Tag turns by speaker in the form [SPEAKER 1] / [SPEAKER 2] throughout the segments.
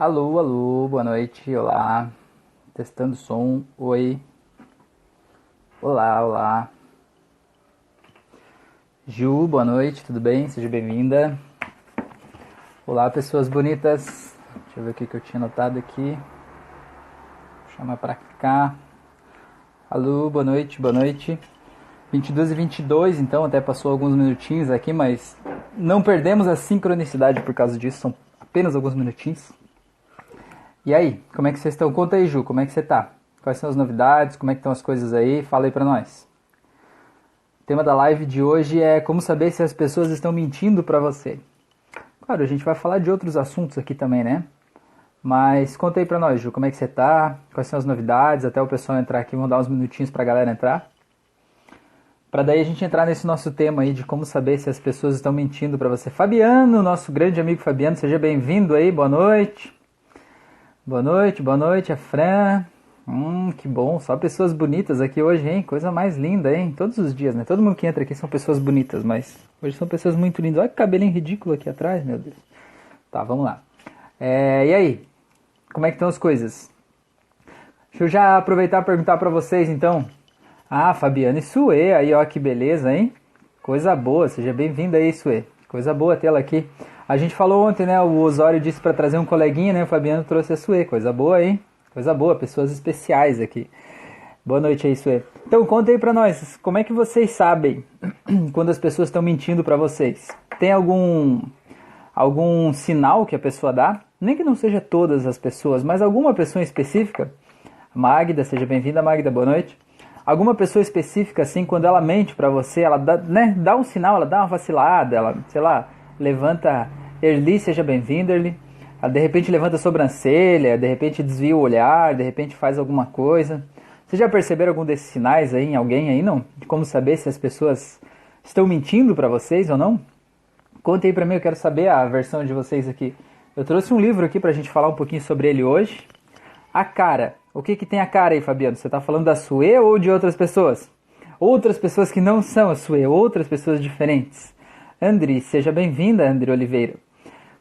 [SPEAKER 1] Alô, alô, boa noite, olá. Testando som, oi. Olá, olá. Ju, boa noite, tudo bem? Seja bem-vinda. Olá, pessoas bonitas. Deixa eu ver o que eu tinha anotado aqui. Chama pra cá. Alô, boa noite, boa noite. 22 e 22, então até passou alguns minutinhos aqui, mas não perdemos a sincronicidade por causa disso, são apenas alguns minutinhos. E aí, como é que vocês estão? Conta aí, Ju, como é que você tá? Quais são as novidades? Como é que estão as coisas aí? Fala aí pra nós. O tema da live de hoje é como saber se as pessoas estão mentindo para você. Claro, a gente vai falar de outros assuntos aqui também, né? Mas conta aí pra nós, Ju, como é que você tá? Quais são as novidades? Até o pessoal entrar aqui, vamos dar uns minutinhos pra galera entrar. Para daí a gente entrar nesse nosso tema aí de como saber se as pessoas estão mentindo para você. Fabiano, nosso grande amigo Fabiano, seja bem-vindo aí, boa noite. Boa noite, boa noite, a Fran. Hum, que bom, só pessoas bonitas aqui hoje, hein? Coisa mais linda, hein? Todos os dias, né? Todo mundo que entra aqui são pessoas bonitas, mas hoje são pessoas muito lindas. Olha que cabelinho ridículo aqui atrás, meu Deus. Tá, vamos lá. É, e aí? Como é que estão as coisas? Deixa eu já aproveitar e perguntar para vocês, então, ah, Fabiana e Sue, aí ó que beleza, hein? Coisa boa, seja bem-vinda aí, Sue. Coisa boa tê-la aqui. A gente falou ontem, né? O Osório disse para trazer um coleguinha, né? O Fabiano trouxe a Sue. Coisa boa, hein? Coisa boa, pessoas especiais aqui. Boa noite aí, Sue. Então, conta aí pra nós, como é que vocês sabem quando as pessoas estão mentindo para vocês? Tem algum algum sinal que a pessoa dá? Nem que não seja todas as pessoas, mas alguma pessoa específica? Magda, seja bem-vinda, Magda, boa noite alguma pessoa específica, assim, quando ela mente para você, ela dá, né, dá um sinal, ela dá uma vacilada, ela, sei lá, levanta, Erli, seja bem-vindo, Erli. Ela de repente levanta a sobrancelha, de repente desvia o olhar, de repente faz alguma coisa. Vocês já perceberam algum desses sinais aí em alguém aí, não? De como saber se as pessoas estão mentindo para vocês ou não? Conte aí pra mim, eu quero saber a versão de vocês aqui. Eu trouxe um livro aqui pra gente falar um pouquinho sobre ele hoje. A cara, o que, que tem a cara aí, Fabiano? Você está falando da Sue ou de outras pessoas? Outras pessoas que não são a Sue, outras pessoas diferentes. Andri, seja bem-vinda, Andri Oliveira.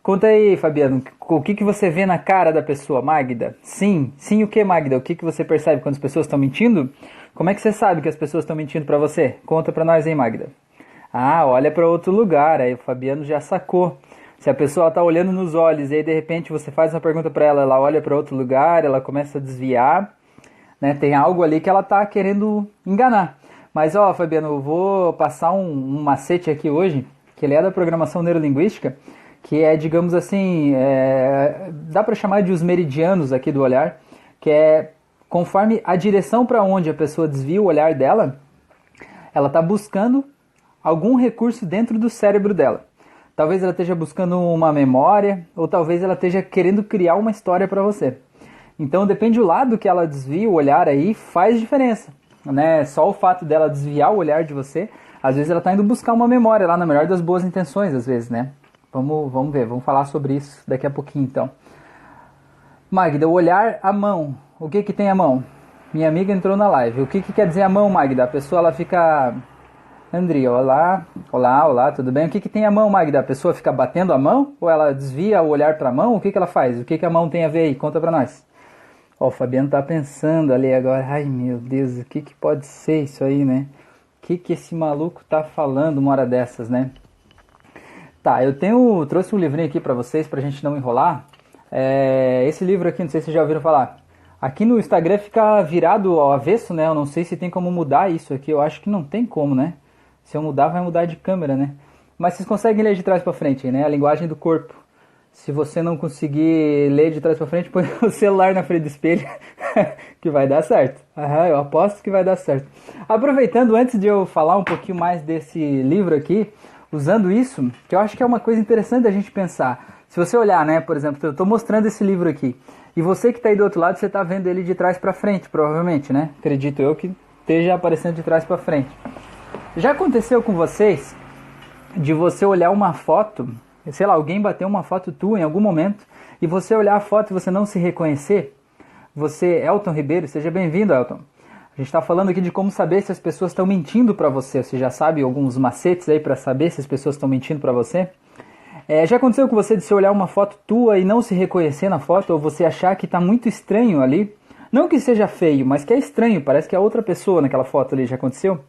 [SPEAKER 1] Conta aí, Fabiano, o que, que você vê na cara da pessoa, Magda? Sim, sim o que, Magda? O que, que você percebe quando as pessoas estão mentindo? Como é que você sabe que as pessoas estão mentindo para você? Conta para nós, hein, Magda? Ah, olha para outro lugar, aí o Fabiano já sacou. Se a pessoa está olhando nos olhos e aí de repente você faz uma pergunta para ela, ela olha para outro lugar, ela começa a desviar, né? Tem algo ali que ela está querendo enganar. Mas ó, Fabiano, eu vou passar um, um, macete aqui hoje, que ele é da programação neurolinguística, que é, digamos assim, é, dá para chamar de os meridianos aqui do olhar, que é conforme a direção para onde a pessoa desvia o olhar dela, ela está buscando algum recurso dentro do cérebro dela. Talvez ela esteja buscando uma memória, ou talvez ela esteja querendo criar uma história para você. Então depende do lado que ela desvia o olhar aí, faz diferença. Né? Só o fato dela desviar o olhar de você, às vezes ela está indo buscar uma memória lá, na melhor das boas intenções, às vezes, né? Vamos, vamos ver, vamos falar sobre isso daqui a pouquinho então. Magda, o olhar, a mão. O que que tem a mão? Minha amiga entrou na live. O que que quer dizer a mão, Magda? A pessoa ela fica Andri, olá, olá, olá, tudo bem? O que, que tem a mão, Magda? A pessoa fica batendo a mão ou ela desvia o olhar para a mão? O que, que ela faz? O que, que a mão tem a ver aí? Conta para nós. Ó, o Fabiano tá pensando ali agora. Ai, meu Deus, o que, que pode ser isso aí, né? Que, que esse maluco tá falando uma hora dessas, né? Tá, eu tenho trouxe um livrinho aqui para vocês pra gente não enrolar. É, esse livro aqui, não sei se vocês já ouviram falar. Aqui no Instagram fica virado ao avesso, né? Eu não sei se tem como mudar isso aqui. Eu acho que não tem como, né? Se eu mudar, vai mudar de câmera, né? Mas vocês conseguem ler de trás para frente, né? A linguagem do corpo. Se você não conseguir ler de trás para frente, põe o celular na frente do espelho, que vai dar certo. Eu aposto que vai dar certo. Aproveitando, antes de eu falar um pouquinho mais desse livro aqui, usando isso, que eu acho que é uma coisa interessante da gente pensar. Se você olhar, né, por exemplo, eu estou mostrando esse livro aqui, e você que está aí do outro lado, você está vendo ele de trás para frente, provavelmente, né? Acredito eu que esteja aparecendo de trás para frente. Já aconteceu com vocês de você olhar uma foto, sei lá, alguém bateu uma foto tua em algum momento e você olhar a foto e você não se reconhecer? Você, Elton Ribeiro, seja bem-vindo, Elton. A gente está falando aqui de como saber se as pessoas estão mentindo para você. Você já sabe alguns macetes aí para saber se as pessoas estão mentindo para você? É, já aconteceu com você de você olhar uma foto tua e não se reconhecer na foto, ou você achar que está muito estranho ali? Não que seja feio, mas que é estranho, parece que é outra pessoa naquela foto ali, já aconteceu?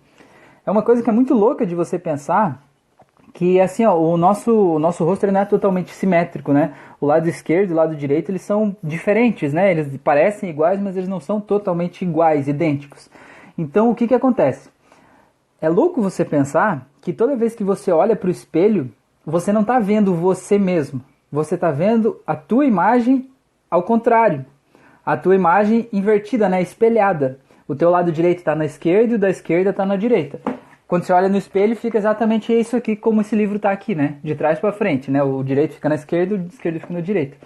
[SPEAKER 1] É uma coisa que é muito louca de você pensar, que assim, ó, o nosso, o nosso rosto não é totalmente simétrico, né? O lado esquerdo e o lado direito, eles são diferentes, né? Eles parecem iguais, mas eles não são totalmente iguais, idênticos. Então, o que que acontece? É louco você pensar que toda vez que você olha para o espelho, você não está vendo você mesmo. Você está vendo a tua imagem ao contrário. A tua imagem invertida, né? espelhada. O teu lado direito está na esquerda e o da esquerda está na direita. Quando você olha no espelho, fica exatamente isso aqui, como esse livro está aqui, né? De trás para frente, né? O direito fica na esquerda, o esquerdo fica na direita.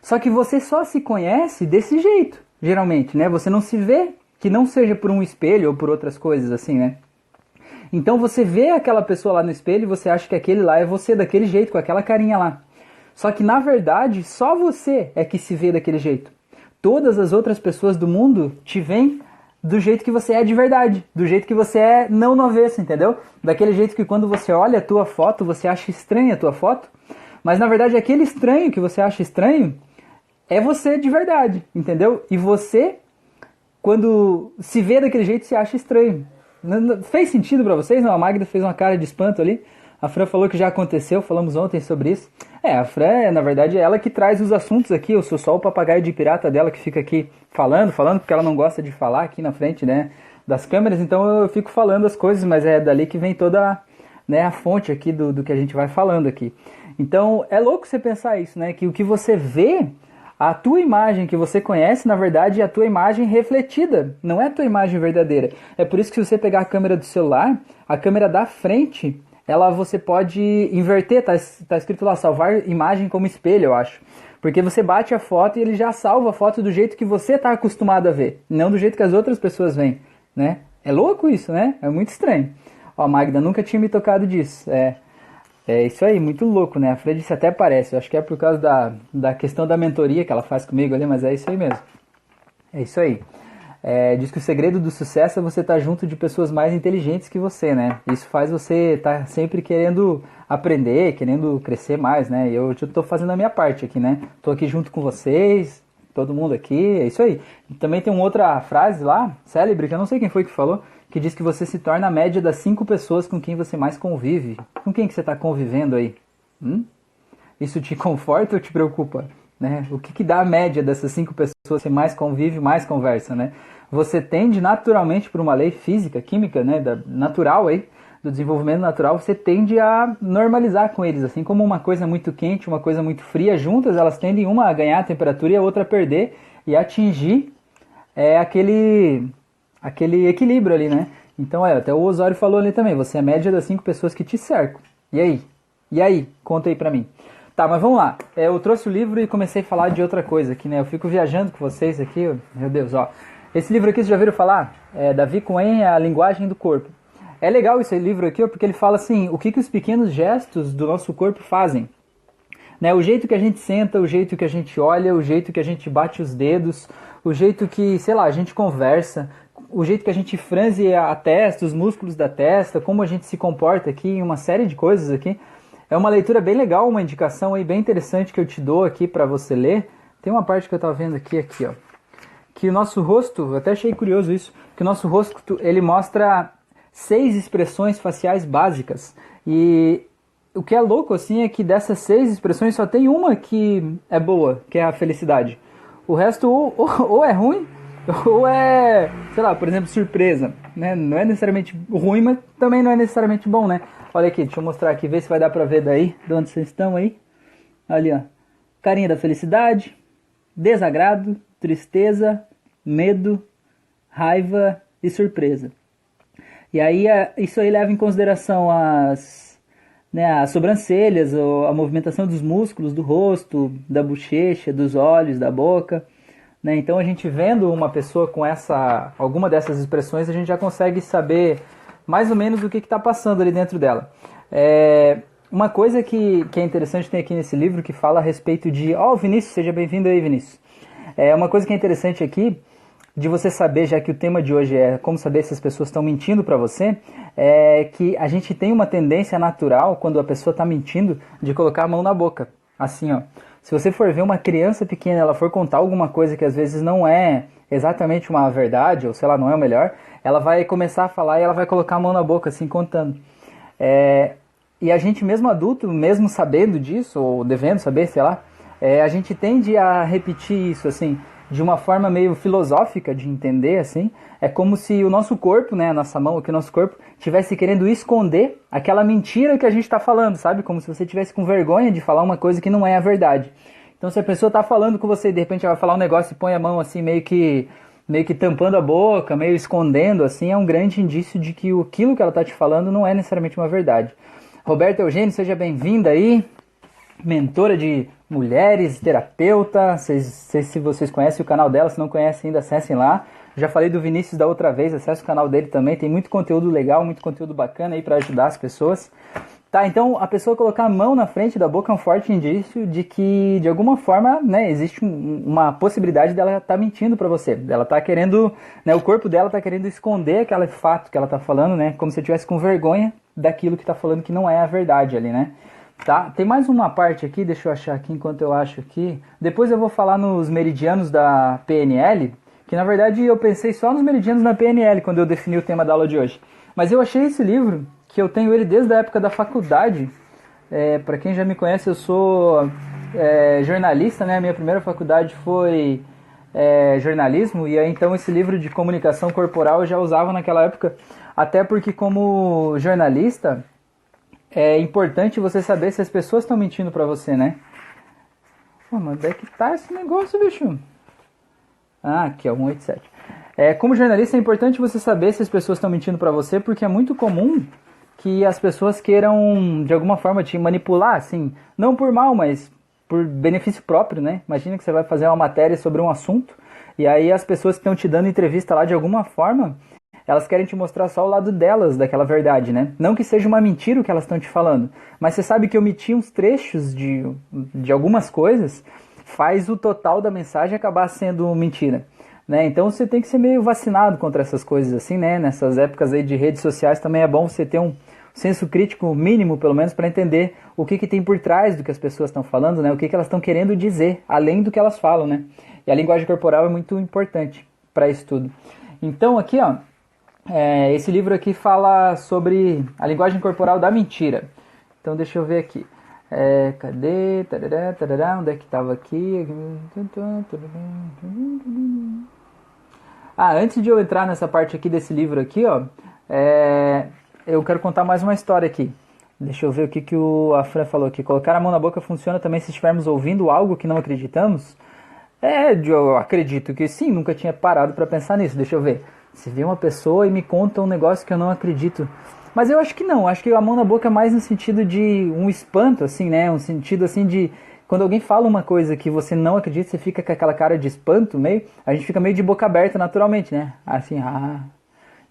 [SPEAKER 1] Só que você só se conhece desse jeito, geralmente, né? Você não se vê que não seja por um espelho ou por outras coisas assim, né? Então você vê aquela pessoa lá no espelho e você acha que aquele lá é você daquele jeito, com aquela carinha lá. Só que na verdade, só você é que se vê daquele jeito. Todas as outras pessoas do mundo te veem do jeito que você é de verdade, do jeito que você é não no avesso, entendeu? Daquele jeito que quando você olha a tua foto, você acha estranha a tua foto, mas na verdade aquele estranho que você acha estranho é você de verdade, entendeu? E você, quando se vê daquele jeito, se acha estranho. Fez sentido para vocês? Não, a Magda fez uma cara de espanto ali. A Fran falou que já aconteceu, falamos ontem sobre isso. É, a Fran, na verdade, é ela que traz os assuntos aqui. Eu sou só o papagaio de pirata dela que fica aqui falando, falando, porque ela não gosta de falar aqui na frente, né, das câmeras. Então eu fico falando as coisas, mas é dali que vem toda né, a fonte aqui do, do que a gente vai falando aqui. Então é louco você pensar isso, né? Que o que você vê a tua imagem que você conhece, na verdade, é a tua imagem refletida, não é a tua imagem verdadeira. É por isso que se você pegar a câmera do celular, a câmera da frente, ela você pode inverter, tá, tá escrito lá, salvar imagem como espelho, eu acho. Porque você bate a foto e ele já salva a foto do jeito que você está acostumado a ver, não do jeito que as outras pessoas veem, né? É louco isso, né? É muito estranho. Ó, Magda, nunca tinha me tocado disso. É, é isso aí, muito louco, né? A Fredice até parece. Eu acho que é por causa da, da questão da mentoria que ela faz comigo ali, mas é isso aí mesmo. É isso aí. É, diz que o segredo do sucesso é você estar junto de pessoas mais inteligentes que você, né? Isso faz você estar sempre querendo aprender, querendo crescer mais, né? Eu estou fazendo a minha parte aqui, né? Estou aqui junto com vocês, todo mundo aqui, é isso aí. Também tem uma outra frase lá, célebre, que eu não sei quem foi que falou, que diz que você se torna a média das cinco pessoas com quem você mais convive. Com quem que você está convivendo aí? Hum? Isso te conforta ou te preocupa? Né? O que, que dá a média dessas cinco pessoas que mais convive, mais conversa? Né? Você tende naturalmente, por uma lei física, química, né, da, natural aí, do desenvolvimento natural, você tende a normalizar com eles. Assim como uma coisa muito quente, uma coisa muito fria, juntas elas tendem uma a ganhar a temperatura e a outra a perder e atingir é, aquele aquele equilíbrio ali, né? Então, é, até o Osório falou ali também, você é a média das cinco pessoas que te cercam. E aí? E aí? Conta aí pra mim. Tá, mas vamos lá. É, eu trouxe o livro e comecei a falar de outra coisa aqui, né? Eu fico viajando com vocês aqui, meu Deus, ó. Esse livro aqui, vocês já viram falar? É Davi Cohen, A Linguagem do Corpo. É legal esse livro aqui, porque ele fala assim, o que, que os pequenos gestos do nosso corpo fazem. Né, o jeito que a gente senta, o jeito que a gente olha, o jeito que a gente bate os dedos, o jeito que, sei lá, a gente conversa, o jeito que a gente franze a testa, os músculos da testa, como a gente se comporta aqui, uma série de coisas aqui. É uma leitura bem legal, uma indicação aí bem interessante que eu te dou aqui para você ler. Tem uma parte que eu estava vendo aqui, aqui, ó. Que o nosso rosto, até achei curioso isso, que o nosso rosto, ele mostra seis expressões faciais básicas. E o que é louco, assim, é que dessas seis expressões só tem uma que é boa, que é a felicidade. O resto ou, ou, ou é ruim, ou é, sei lá, por exemplo, surpresa, né? Não é necessariamente ruim, mas também não é necessariamente bom, né? Olha aqui, deixa eu mostrar aqui, ver se vai dar pra ver daí, de onde vocês estão aí. Ali, ó. Carinha da felicidade, desagrado, tristeza, medo, raiva e surpresa. E aí isso aí leva em consideração as, né, as sobrancelhas, a movimentação dos músculos do rosto, da bochecha, dos olhos, da boca né? Então a gente vendo uma pessoa com essa, alguma dessas expressões, a gente já consegue saber mais ou menos o que está passando ali dentro dela. É, uma coisa que, que é interessante tem aqui nesse livro que fala a respeito de. Ó, oh, Vinícius, seja bem-vindo aí, Vinícius. É uma coisa que é interessante aqui de você saber, já que o tema de hoje é como saber se as pessoas estão mentindo para você, é que a gente tem uma tendência natural, quando a pessoa está mentindo, de colocar a mão na boca. Assim, ó. Se você for ver uma criança pequena, ela for contar alguma coisa que às vezes não é exatamente uma verdade, ou sei lá, não é o melhor, ela vai começar a falar e ela vai colocar a mão na boca, assim, contando. É, e a gente, mesmo adulto, mesmo sabendo disso, ou devendo saber, sei lá, é, a gente tende a repetir isso, assim, de uma forma meio filosófica de entender, assim. É como se o nosso corpo, né, a nossa mão, que o nosso corpo, estivesse querendo esconder aquela mentira que a gente está falando, sabe? Como se você tivesse com vergonha de falar uma coisa que não é a verdade. Então, se a pessoa está falando com você e de repente ela vai falar um negócio e põe a mão assim, meio que meio que tampando a boca, meio escondendo, assim, é um grande indício de que aquilo que ela está te falando não é necessariamente uma verdade. Roberta Eugênio, seja bem-vinda aí, mentora de mulheres, terapeuta, sei se vocês conhecem o canal dela, se não conhecem ainda, acessem lá. Já falei do Vinícius da outra vez, acesse o canal dele também, tem muito conteúdo legal, muito conteúdo bacana aí para ajudar as pessoas. Tá, então a pessoa colocar a mão na frente da boca é um forte indício de que, de alguma forma, né, existe um, uma possibilidade dela estar tá mentindo para você. Ela tá querendo, né, o corpo dela tá querendo esconder aquele fato que ela tá falando, né, como se estivesse com vergonha daquilo que tá falando que não é a verdade ali, né. Tá, tem mais uma parte aqui, deixa eu achar aqui enquanto eu acho aqui. Depois eu vou falar nos meridianos da PNL, que na verdade eu pensei só nos meridianos da PNL quando eu defini o tema da aula de hoje. Mas eu achei esse livro que eu tenho ele desde a época da faculdade. É, para quem já me conhece, eu sou é, jornalista, né? A minha primeira faculdade foi é, jornalismo e aí então esse livro de comunicação corporal eu já usava naquela época, até porque como jornalista é importante você saber se as pessoas estão mentindo para você, né? Pô, mas é que tá esse negócio, bicho? Ah, aqui é o 187. É, como jornalista é importante você saber se as pessoas estão mentindo para você, porque é muito comum que as pessoas queiram de alguma forma te manipular, assim, não por mal, mas por benefício próprio, né? Imagina que você vai fazer uma matéria sobre um assunto e aí as pessoas que estão te dando entrevista lá de alguma forma, elas querem te mostrar só o lado delas daquela verdade, né? Não que seja uma mentira o que elas estão te falando, mas você sabe que omitir uns trechos de, de algumas coisas faz o total da mensagem acabar sendo mentira. Né? Então você tem que ser meio vacinado contra essas coisas assim, né? Nessas épocas aí de redes sociais também é bom você ter um, senso crítico mínimo, pelo menos, para entender o que, que tem por trás do que as pessoas estão falando, né? O que, que elas estão querendo dizer, além do que elas falam, né? E a linguagem corporal é muito importante para isso tudo. Então, aqui, ó, é, esse livro aqui fala sobre a linguagem corporal da mentira. Então, deixa eu ver aqui. É, cadê? Tarará, tarará, onde é que estava aqui? Ah, antes de eu entrar nessa parte aqui desse livro aqui, ó, é, eu quero contar mais uma história aqui. Deixa eu ver o que, que o, a Fran falou aqui. Colocar a mão na boca funciona também se estivermos ouvindo algo que não acreditamos? É, eu acredito que sim, nunca tinha parado para pensar nisso. Deixa eu ver. Se vê uma pessoa e me conta um negócio que eu não acredito. Mas eu acho que não, acho que a mão na boca é mais no sentido de um espanto, assim, né? Um sentido assim de. Quando alguém fala uma coisa que você não acredita, você fica com aquela cara de espanto meio. A gente fica meio de boca aberta naturalmente, né? Assim, ah,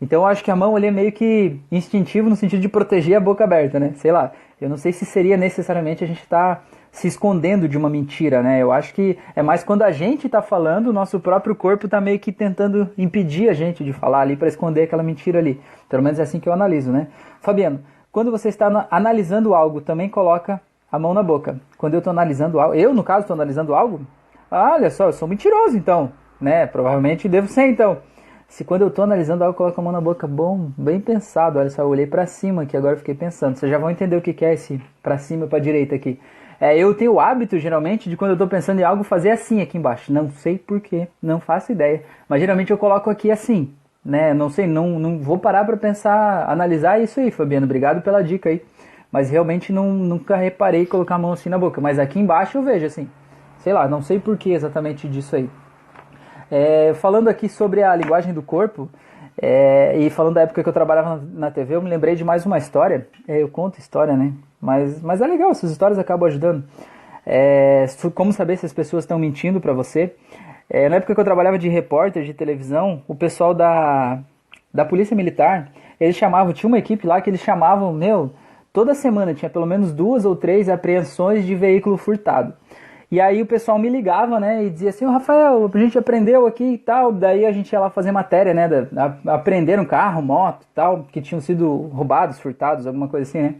[SPEAKER 1] então eu acho que a mão ali é meio que instintivo no sentido de proteger a boca aberta, né? Sei lá. Eu não sei se seria necessariamente a gente estar tá se escondendo de uma mentira, né? Eu acho que é mais quando a gente está falando, o nosso próprio corpo está meio que tentando impedir a gente de falar ali para esconder aquela mentira ali. Pelo menos é assim que eu analiso, né? Fabiano, quando você está analisando algo, também coloca a mão na boca. Quando eu estou analisando algo, eu no caso estou analisando algo, ah, olha só, eu sou mentiroso então, né? Provavelmente devo ser então. Se quando eu tô analisando algo, eu coloco a mão na boca, bom, bem pensado. Olha só, eu olhei para cima aqui, agora fiquei pensando. Vocês já vão entender o que é esse para cima e para direita aqui. É, eu tenho o hábito, geralmente, de quando eu tô pensando em algo, fazer assim aqui embaixo. Não sei porquê, não faço ideia. Mas geralmente eu coloco aqui assim, né? Não sei, não, não vou parar para pensar, analisar isso aí, Fabiano. Obrigado pela dica aí. Mas realmente não, nunca reparei colocar a mão assim na boca. Mas aqui embaixo eu vejo assim. Sei lá, não sei porquê exatamente disso aí. É, falando aqui sobre a linguagem do corpo, é, e falando da época que eu trabalhava na, na TV, eu me lembrei de mais uma história. É, eu conto história, né? Mas, mas é legal, essas histórias acabam ajudando. É, como saber se as pessoas estão mentindo para você? É, na época que eu trabalhava de repórter de televisão, o pessoal da, da Polícia Militar, eles chamavam, tinha uma equipe lá que eles chamavam, meu, toda semana tinha pelo menos duas ou três apreensões de veículo furtado. E aí o pessoal me ligava, né, e dizia assim, ô Rafael, a gente aprendeu aqui e tal, daí a gente ia lá fazer matéria, né, da, a, aprender um carro, moto e tal, que tinham sido roubados, furtados, alguma coisa assim, né.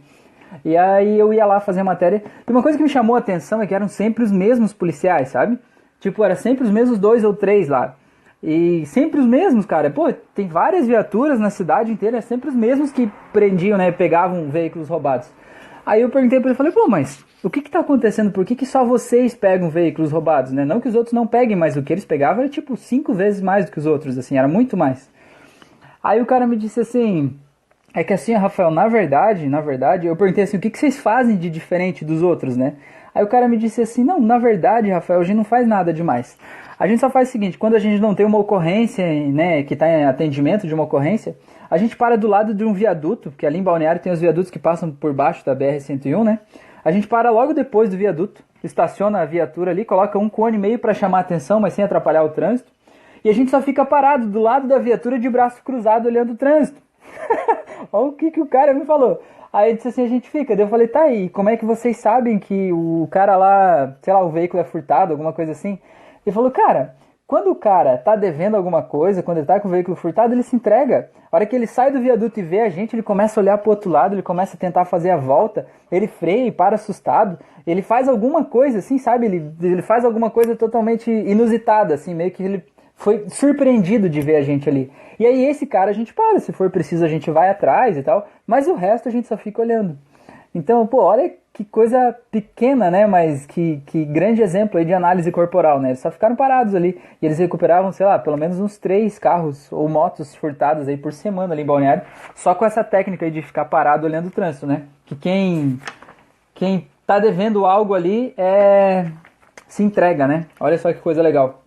[SPEAKER 1] E aí eu ia lá fazer matéria, e uma coisa que me chamou a atenção é que eram sempre os mesmos policiais, sabe? Tipo, era sempre os mesmos dois ou três lá. E sempre os mesmos, cara. Pô, tem várias viaturas na cidade inteira, é sempre os mesmos que prendiam, né, pegavam veículos roubados. Aí eu perguntei para ele, falei, pô, mas o que está acontecendo? Por que, que só vocês pegam veículos roubados, né? Não que os outros não peguem, mas o que eles pegavam era tipo cinco vezes mais do que os outros, assim, era muito mais. Aí o cara me disse assim, é que assim, Rafael, na verdade, na verdade, eu perguntei assim, o que, que vocês fazem de diferente dos outros, né? Aí o cara me disse assim, não, na verdade, Rafael, a gente não faz nada demais. A gente só faz o seguinte, quando a gente não tem uma ocorrência, né, que está em atendimento de uma ocorrência, a gente para do lado de um viaduto, porque ali em Balneário tem os viadutos que passam por baixo da BR-101, né? A gente para logo depois do viaduto, estaciona a viatura ali, coloca um cone meio para chamar atenção, mas sem atrapalhar o trânsito. E a gente só fica parado do lado da viatura de braço cruzado olhando o trânsito. Olha o que, que o cara me falou. Aí disse assim, a gente fica. Daí eu falei, tá aí, como é que vocês sabem que o cara lá, sei lá, o veículo é furtado, alguma coisa assim? Ele falou, cara, quando o cara tá devendo alguma coisa, quando ele tá com o veículo furtado, ele se entrega. A hora que ele sai do viaduto e vê a gente, ele começa a olhar pro outro lado, ele começa a tentar fazer a volta, ele freia e para assustado, ele faz alguma coisa assim, sabe? Ele, ele faz alguma coisa totalmente inusitada, assim, meio que ele foi surpreendido de ver a gente ali. E aí esse cara a gente para, se for preciso a gente vai atrás e tal, mas o resto a gente só fica olhando. Então, pô, olha que coisa pequena, né? Mas que, que grande exemplo aí de análise corporal, né? Eles só ficaram parados ali e eles recuperavam, sei lá, pelo menos uns três carros ou motos furtadas aí por semana ali em Balneário, só com essa técnica aí de ficar parado olhando o trânsito, né? Que quem, quem tá devendo algo ali é se entrega, né? Olha só que coisa legal.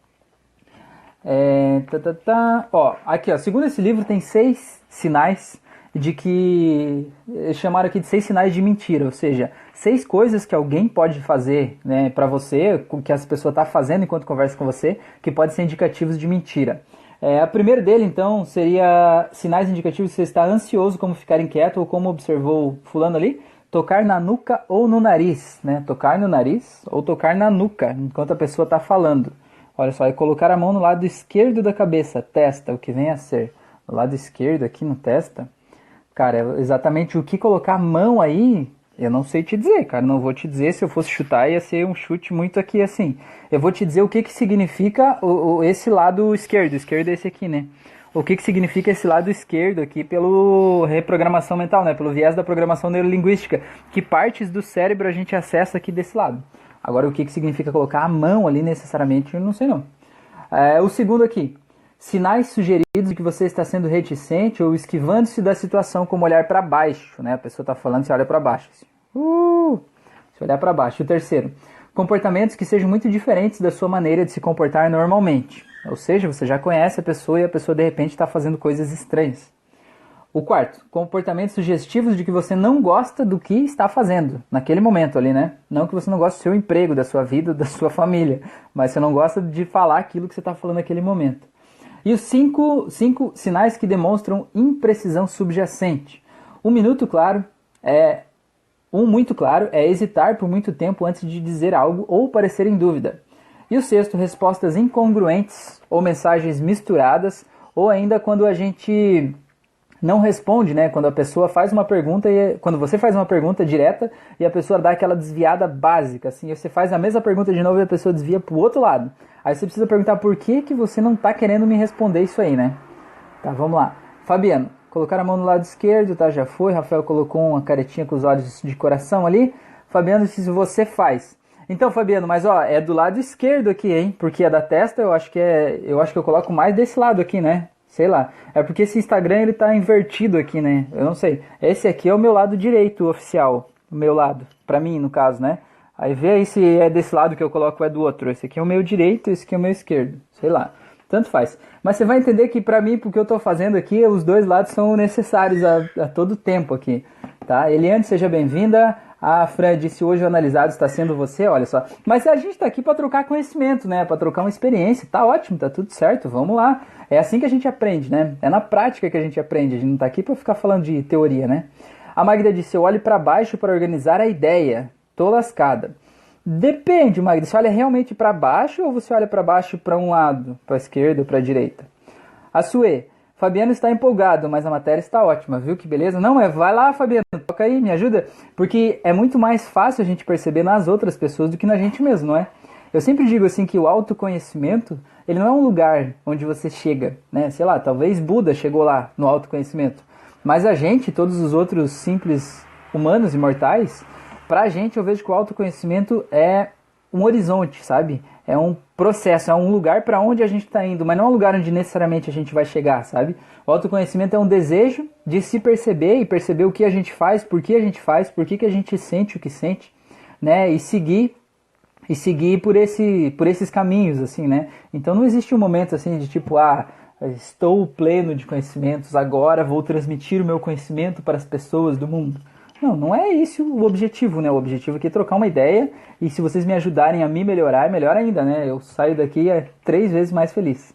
[SPEAKER 1] É, tá, tá, tá. Ó, aqui, ó, segundo esse livro tem seis sinais de que chamaram aqui de seis sinais de mentira, ou seja, seis coisas que alguém pode fazer né, para você, que essa pessoa está fazendo enquanto conversa com você, que podem ser indicativos de mentira. É, a primeira dele, então, seria sinais indicativos que você está ansioso, como ficar inquieto ou como observou fulano ali, tocar na nuca ou no nariz, né? Tocar no nariz ou tocar na nuca, enquanto a pessoa está falando. Olha só, e colocar a mão no lado esquerdo da cabeça, testa, o que vem a ser. No lado esquerdo, aqui no testa, Cara, exatamente o que colocar a mão aí, eu não sei te dizer, cara. Não vou te dizer. Se eu fosse chutar, ia ser um chute muito aqui assim. Eu vou te dizer o que, que significa o, o esse lado esquerdo. Esquerdo é esse aqui, né? O que, que significa esse lado esquerdo aqui pelo reprogramação mental, né? Pelo viés da programação neurolinguística. Que partes do cérebro a gente acessa aqui desse lado. Agora, o que, que significa colocar a mão ali necessariamente, eu não sei não. É, o segundo aqui, sinais sugeridos de que você está sendo reticente ou esquivando-se da situação como olhar para baixo, né? A pessoa está falando, você olha para baixo. Assim. Uh, se olhar para baixo. O terceiro, comportamentos que sejam muito diferentes da sua maneira de se comportar normalmente. Ou seja, você já conhece a pessoa e a pessoa de repente está fazendo coisas estranhas. O quarto, comportamentos sugestivos de que você não gosta do que está fazendo naquele momento ali, né? Não que você não gosta do seu emprego, da sua vida, da sua família, mas você não gosta de falar aquilo que você está falando naquele momento. E os cinco, cinco sinais que demonstram imprecisão subjacente. Um minuto claro é um muito claro é hesitar por muito tempo antes de dizer algo ou parecer em dúvida. E o sexto, respostas incongruentes ou mensagens misturadas, ou ainda quando a gente não responde, né? Quando a pessoa faz uma pergunta e quando você faz uma pergunta direta e a pessoa dá aquela desviada básica, assim, você faz a mesma pergunta de novo e a pessoa desvia pro outro lado. Aí você precisa perguntar por que que você não tá querendo me responder isso aí, né? Tá, vamos lá. Fabiano, colocar a mão no lado esquerdo, tá? Já foi. Rafael colocou uma caretinha com os olhos de coração ali. Fabiano disse você faz. Então, Fabiano, mas ó, é do lado esquerdo aqui, hein? Porque a da testa eu acho que é, eu acho que eu coloco mais desse lado aqui, né? Sei lá. É porque esse Instagram ele tá invertido aqui, né? Eu não sei. Esse aqui é o meu lado direito oficial. O meu lado. Pra mim, no caso, né? Aí vê aí se é desse lado que eu coloco ou é do outro. Esse aqui é o meu direito, esse aqui é o meu esquerdo. Sei lá. Tanto faz. Mas você vai entender que pra mim, porque eu tô fazendo aqui, os dois lados são necessários a, a todo tempo aqui. Tá? Eliane, seja bem-vinda. A Fran disse hoje o analisado está sendo você, olha só. Mas a gente está aqui para trocar conhecimento, né? Para trocar uma experiência. Tá ótimo, tá tudo certo. Vamos lá. É assim que a gente aprende, né? É na prática que a gente aprende. A gente não está aqui para ficar falando de teoria, né? A Magda disse: "Eu olho para baixo para organizar a ideia. Tô lascada." Depende, Magda. Você olha realmente para baixo ou você olha para baixo para um lado, para esquerda ou para direita? A Sue, Fabiano está empolgado, mas a matéria está ótima, viu que beleza? Não, é, vai lá, Fabiano, toca aí, me ajuda, porque é muito mais fácil a gente perceber nas outras pessoas do que na gente mesmo, não é? Eu sempre digo assim que o autoconhecimento, ele não é um lugar onde você chega, né? Sei lá, talvez Buda chegou lá no autoconhecimento, mas a gente, todos os outros simples humanos imortais, pra gente eu vejo que o autoconhecimento é um horizonte, sabe? É um processo, é um lugar para onde a gente está indo, mas não é um lugar onde necessariamente a gente vai chegar, sabe? O autoconhecimento é um desejo de se perceber e perceber o que a gente faz, por que a gente faz, por que, que a gente sente o que sente, né? E seguir e seguir por esse por esses caminhos assim, né? Então não existe um momento assim de tipo, ah, estou pleno de conhecimentos, agora vou transmitir o meu conhecimento para as pessoas do mundo. Não, não é esse o objetivo, né? O objetivo aqui é trocar uma ideia e se vocês me ajudarem a me melhorar, melhor ainda, né? Eu saio daqui é três vezes mais feliz.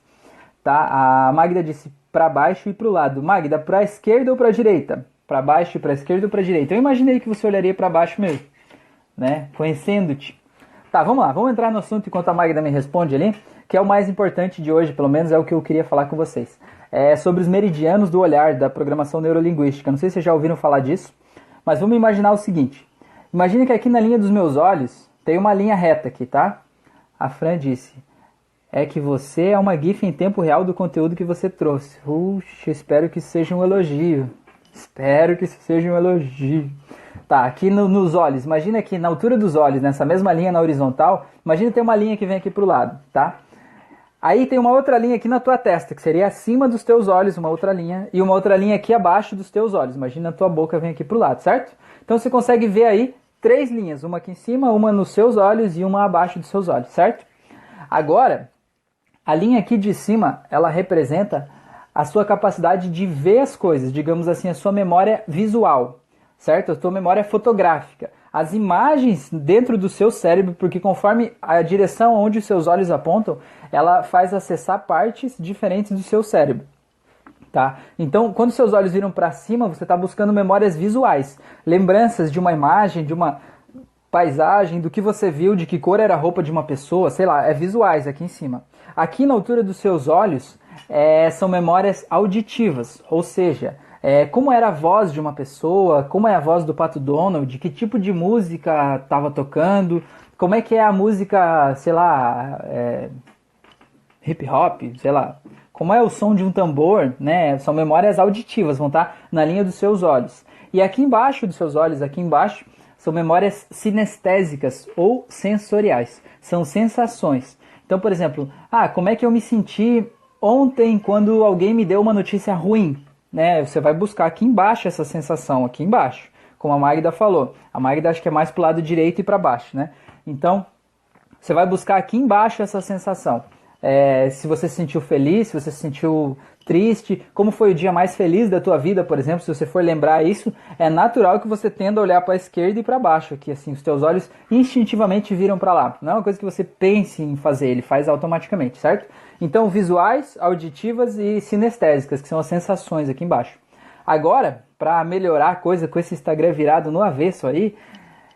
[SPEAKER 1] Tá? A Magda disse para baixo e para o lado. Magda, para esquerda ou para direita? Para baixo, para a esquerda ou para direita? Eu imaginei que você olharia para baixo mesmo, né? Conhecendo-te. Tá, vamos lá, vamos entrar no assunto enquanto a Magda me responde ali, que é o mais importante de hoje, pelo menos é o que eu queria falar com vocês. É sobre os meridianos do olhar da programação neurolinguística. Não sei se vocês já ouviram falar disso. Mas vamos imaginar o seguinte: imagine que aqui na linha dos meus olhos tem uma linha reta aqui, tá? A Fran disse: é que você é uma GIF em tempo real do conteúdo que você trouxe. Puxa, espero que seja um elogio. Espero que isso seja um elogio. Tá, aqui no, nos olhos, imagina aqui na altura dos olhos, nessa mesma linha na horizontal, imagina ter uma linha que vem aqui pro lado, tá? Aí tem uma outra linha aqui na tua testa, que seria acima dos teus olhos, uma outra linha, e uma outra linha aqui abaixo dos teus olhos. Imagina a tua boca vem aqui pro lado, certo? Então você consegue ver aí três linhas, uma aqui em cima, uma nos seus olhos e uma abaixo dos seus olhos, certo? Agora, a linha aqui de cima, ela representa a sua capacidade de ver as coisas, digamos assim, a sua memória visual, certo? A tua memória fotográfica as imagens dentro do seu cérebro, porque conforme a direção onde os seus olhos apontam, ela faz acessar partes diferentes do seu cérebro. Tá? Então, quando seus olhos viram para cima, você está buscando memórias visuais, lembranças de uma imagem, de uma paisagem, do que você viu, de que cor era a roupa de uma pessoa, sei lá, é visuais aqui em cima. Aqui na altura dos seus olhos é, são memórias auditivas, ou seja, é, como era a voz de uma pessoa, como é a voz do Pato Donald, que tipo de música estava tocando, como é que é a música, sei lá, é, hip hop, sei lá, como é o som de um tambor, né? São memórias auditivas, vão estar na linha dos seus olhos. E aqui embaixo dos seus olhos, aqui embaixo, são memórias sinestésicas ou sensoriais. São sensações. Então, por exemplo, ah, como é que eu me senti ontem quando alguém me deu uma notícia ruim? né? Você vai buscar aqui embaixo essa sensação, aqui embaixo, como a Magda falou. A Magda acho que é mais para o lado direito e para baixo, né? Então, você vai buscar aqui embaixo essa sensação. É, se você se sentiu feliz, se você se sentiu triste, como foi o dia mais feliz da tua vida, por exemplo, se você for lembrar isso, é natural que você tenda a olhar para a esquerda e para baixo, aqui assim, os teus olhos instintivamente viram para lá. Não é uma coisa que você pense em fazer, ele faz automaticamente, certo? Então, visuais, auditivas e sinestésicas, que são as sensações aqui embaixo. Agora, para melhorar a coisa com esse Instagram virado no avesso aí,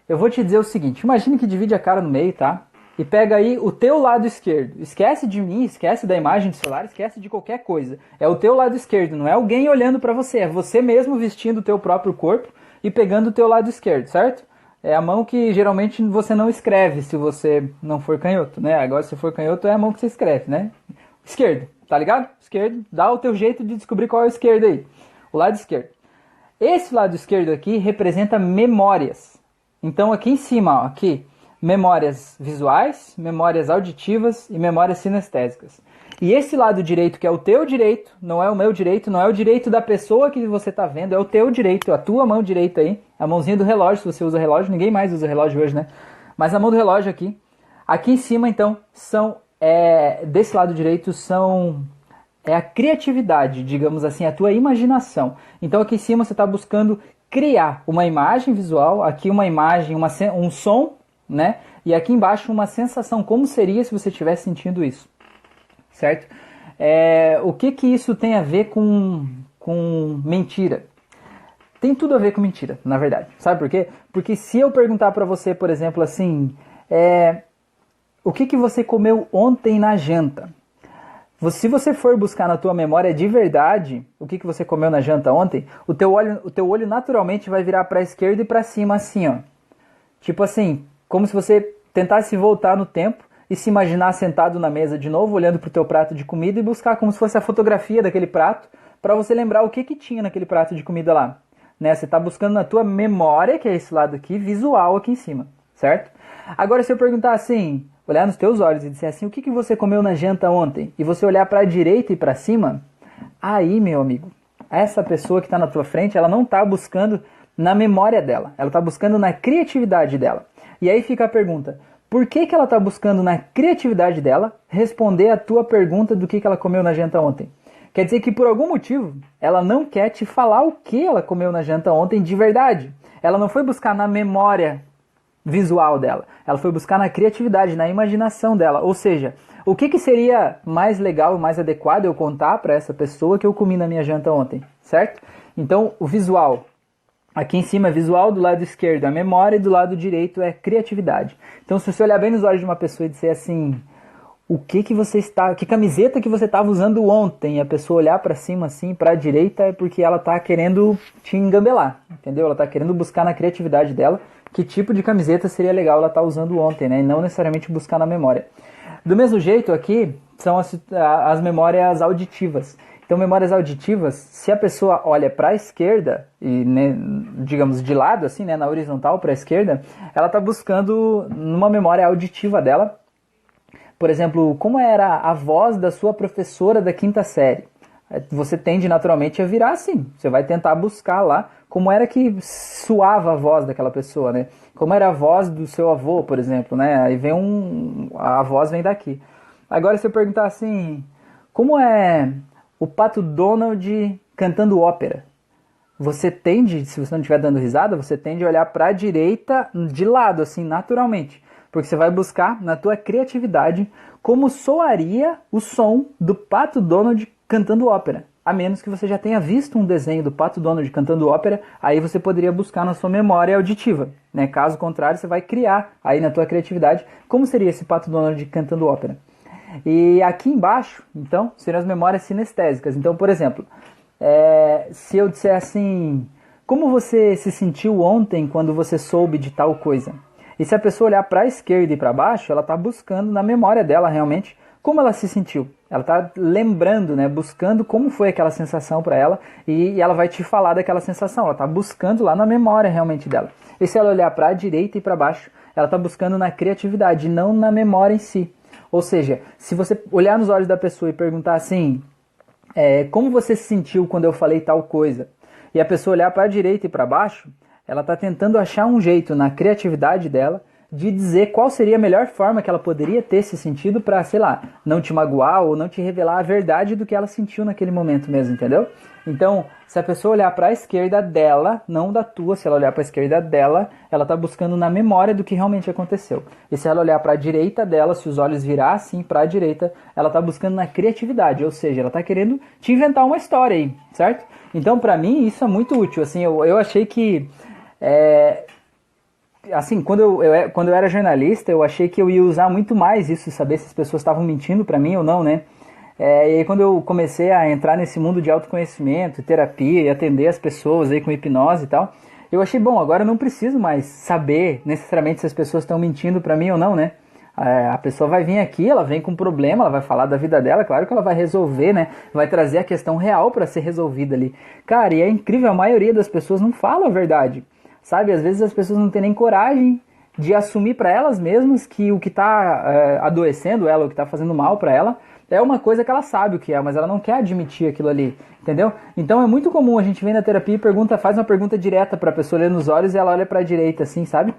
[SPEAKER 1] eu vou te dizer o seguinte: imagine que divide a cara no meio, tá? E pega aí o teu lado esquerdo. Esquece de mim, esquece da imagem do celular, esquece de qualquer coisa. É o teu lado esquerdo, não é alguém olhando para você, é você mesmo vestindo o teu próprio corpo e pegando o teu lado esquerdo, certo? É a mão que geralmente você não escreve se você não for canhoto, né? Agora se for canhoto é a mão que você escreve, né? Esquerdo, tá ligado? Esquerdo, dá o teu jeito de descobrir qual é o esquerdo aí. O lado esquerdo. Esse lado esquerdo aqui representa memórias. Então aqui em cima, ó, aqui, memórias visuais, memórias auditivas e memórias sinestésicas. E esse lado direito, que é o teu direito, não é o meu direito, não é o direito da pessoa que você está vendo, é o teu direito, a tua mão direita aí, a mãozinha do relógio, se você usa relógio, ninguém mais usa relógio hoje, né? Mas a mão do relógio aqui. Aqui em cima, então, são é, desse lado direito são é a criatividade, digamos assim, a tua imaginação. Então aqui em cima você está buscando criar uma imagem visual, aqui uma imagem, uma, um som né? E aqui embaixo uma sensação, como seria se você estivesse sentindo isso, certo? É, o que que isso tem a ver com, com mentira? Tem tudo a ver com mentira, na verdade. Sabe por quê? Porque se eu perguntar para você, por exemplo, assim, é, o que, que você comeu ontem na janta? Se você for buscar na tua memória de verdade o que, que você comeu na janta ontem, o teu olho, o teu olho naturalmente vai virar para a esquerda e para cima assim, ó. Tipo assim, como se você tentasse voltar no tempo e se imaginar sentado na mesa de novo, olhando para o teu prato de comida e buscar como se fosse a fotografia daquele prato para você lembrar o que, que tinha naquele prato de comida lá. Né? Você está buscando na tua memória, que é esse lado aqui, visual aqui em cima, certo? Agora, se eu perguntar assim, olhar nos teus olhos e dizer assim, o que, que você comeu na janta ontem? E você olhar para a direita e para cima, aí, meu amigo, essa pessoa que está na tua frente, ela não está buscando na memória dela, ela está buscando na criatividade dela. E aí fica a pergunta, por que, que ela está buscando na criatividade dela responder a tua pergunta do que, que ela comeu na janta ontem? Quer dizer que por algum motivo ela não quer te falar o que ela comeu na janta ontem de verdade. Ela não foi buscar na memória visual dela. Ela foi buscar na criatividade, na imaginação dela. Ou seja, o que, que seria mais legal e mais adequado eu contar para essa pessoa que eu comi na minha janta ontem, certo? Então, o visual. Aqui em cima é visual, do lado esquerdo é memória e do lado direito é criatividade. Então, se você olhar bem nos olhos de uma pessoa e dizer assim, o que que você está, que camiseta que você estava usando ontem, e a pessoa olhar para cima assim, para a direita, é porque ela está querendo te engambelar, entendeu? Ela está querendo buscar na criatividade dela que tipo de camiseta seria legal ela estar tá usando ontem, né? E não necessariamente buscar na memória. Do mesmo jeito aqui são as, as memórias auditivas. Então, memórias auditivas, se a pessoa olha para a esquerda e, né, digamos, de lado, assim, né, na horizontal para a esquerda, ela está buscando numa memória auditiva dela, por exemplo, como era a voz da sua professora da quinta série. Você tende naturalmente a virar assim. Você vai tentar buscar lá como era que suava a voz daquela pessoa, né? Como era a voz do seu avô, por exemplo, né? Aí vem um. A voz vem daqui. Agora, se eu perguntar assim, como é o Pato Donald cantando ópera? Você tende, se você não estiver dando risada, você tende a olhar para a direita de lado, assim, naturalmente. Porque você vai buscar na tua criatividade como soaria o som do Pato Donald cantando ópera a menos que você já tenha visto um desenho do Pato Donald cantando ópera, aí você poderia buscar na sua memória auditiva. Né? Caso contrário, você vai criar aí na tua criatividade como seria esse Pato Donald cantando ópera. E aqui embaixo, então, seriam as memórias sinestésicas. Então, por exemplo, é, se eu disser assim, como você se sentiu ontem quando você soube de tal coisa? E se a pessoa olhar para a esquerda e para baixo, ela está buscando na memória dela realmente como ela se sentiu. Ela está lembrando, né, buscando como foi aquela sensação para ela e, e, ela vai te falar daquela sensação. Ela está buscando lá na memória realmente dela. E se ela olhar para a direita e para baixo, ela está buscando na criatividade, não na memória em si. Ou seja, se você olhar nos olhos da pessoa e perguntar assim, é, como você se sentiu quando eu falei tal coisa, e a pessoa olhar para a direita e para baixo, ela está tentando achar um jeito na criatividade dela de dizer qual seria a melhor forma que ela poderia ter esse sentido para, sei lá, não te magoar ou não te revelar a verdade do que ela sentiu naquele momento mesmo, entendeu? Então, se a pessoa olhar para a esquerda dela, não da tua, se ela olhar para a esquerda dela, ela está buscando na memória do que realmente aconteceu. E se ela olhar para a direita dela, se os olhos virar assim para a direita, ela está buscando na criatividade, ou seja, ela está querendo te inventar uma história aí, certo? Então, para mim, isso é muito útil. Assim, eu, eu achei que é, assim, quando eu, eu, quando eu era jornalista, eu achei que eu ia usar muito mais isso, saber se as pessoas estavam mentindo para mim ou não, né? É, e aí quando eu comecei a entrar nesse mundo de autoconhecimento, terapia e atender as pessoas aí com hipnose e tal, eu achei bom, agora eu não preciso mais saber necessariamente se as pessoas estão mentindo para mim ou não, né? É, a pessoa vai vir aqui, ela vem com um problema, ela vai falar da vida dela, claro que ela vai resolver, né? Vai trazer a questão real para ser resolvida ali. Cara, e é incrível, a maioria das pessoas não fala a verdade. Sabe, às vezes as pessoas não têm nem coragem de assumir para elas mesmas que o que está é, adoecendo ela, o que está fazendo mal para ela, é uma coisa que ela sabe o que é, mas ela não quer admitir aquilo ali, entendeu? Então é muito comum a gente vem na terapia e pergunta, faz uma pergunta direta para a pessoa ler nos olhos e ela olha para a direita assim, sabe?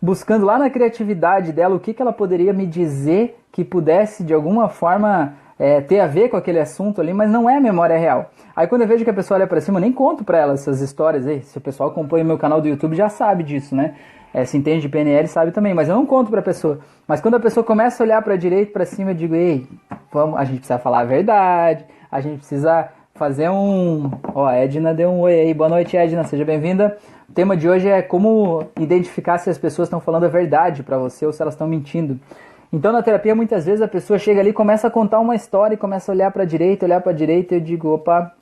[SPEAKER 1] Buscando lá na criatividade dela o que, que ela poderia me dizer que pudesse de alguma forma é, ter a ver com aquele assunto ali, mas não é memória real. Aí quando eu vejo que a pessoa olha para cima, eu nem conto para ela essas histórias aí. Se o pessoal acompanha meu canal do YouTube já sabe disso, né? É, se entende de PNL sabe também, mas eu não conto para a pessoa. Mas quando a pessoa começa a olhar para direita, para cima, eu digo: "Ei, vamos, a gente precisa falar a verdade, a gente precisa fazer um. Ó, a Edna deu um oi aí. Boa noite, Edna, seja bem-vinda. O tema de hoje é como identificar se as pessoas estão falando a verdade para você ou se elas estão mentindo. Então, na terapia, muitas vezes a pessoa chega ali, começa a contar uma história e começa a olhar para a direita, olhar para a direita e eu digo, opa.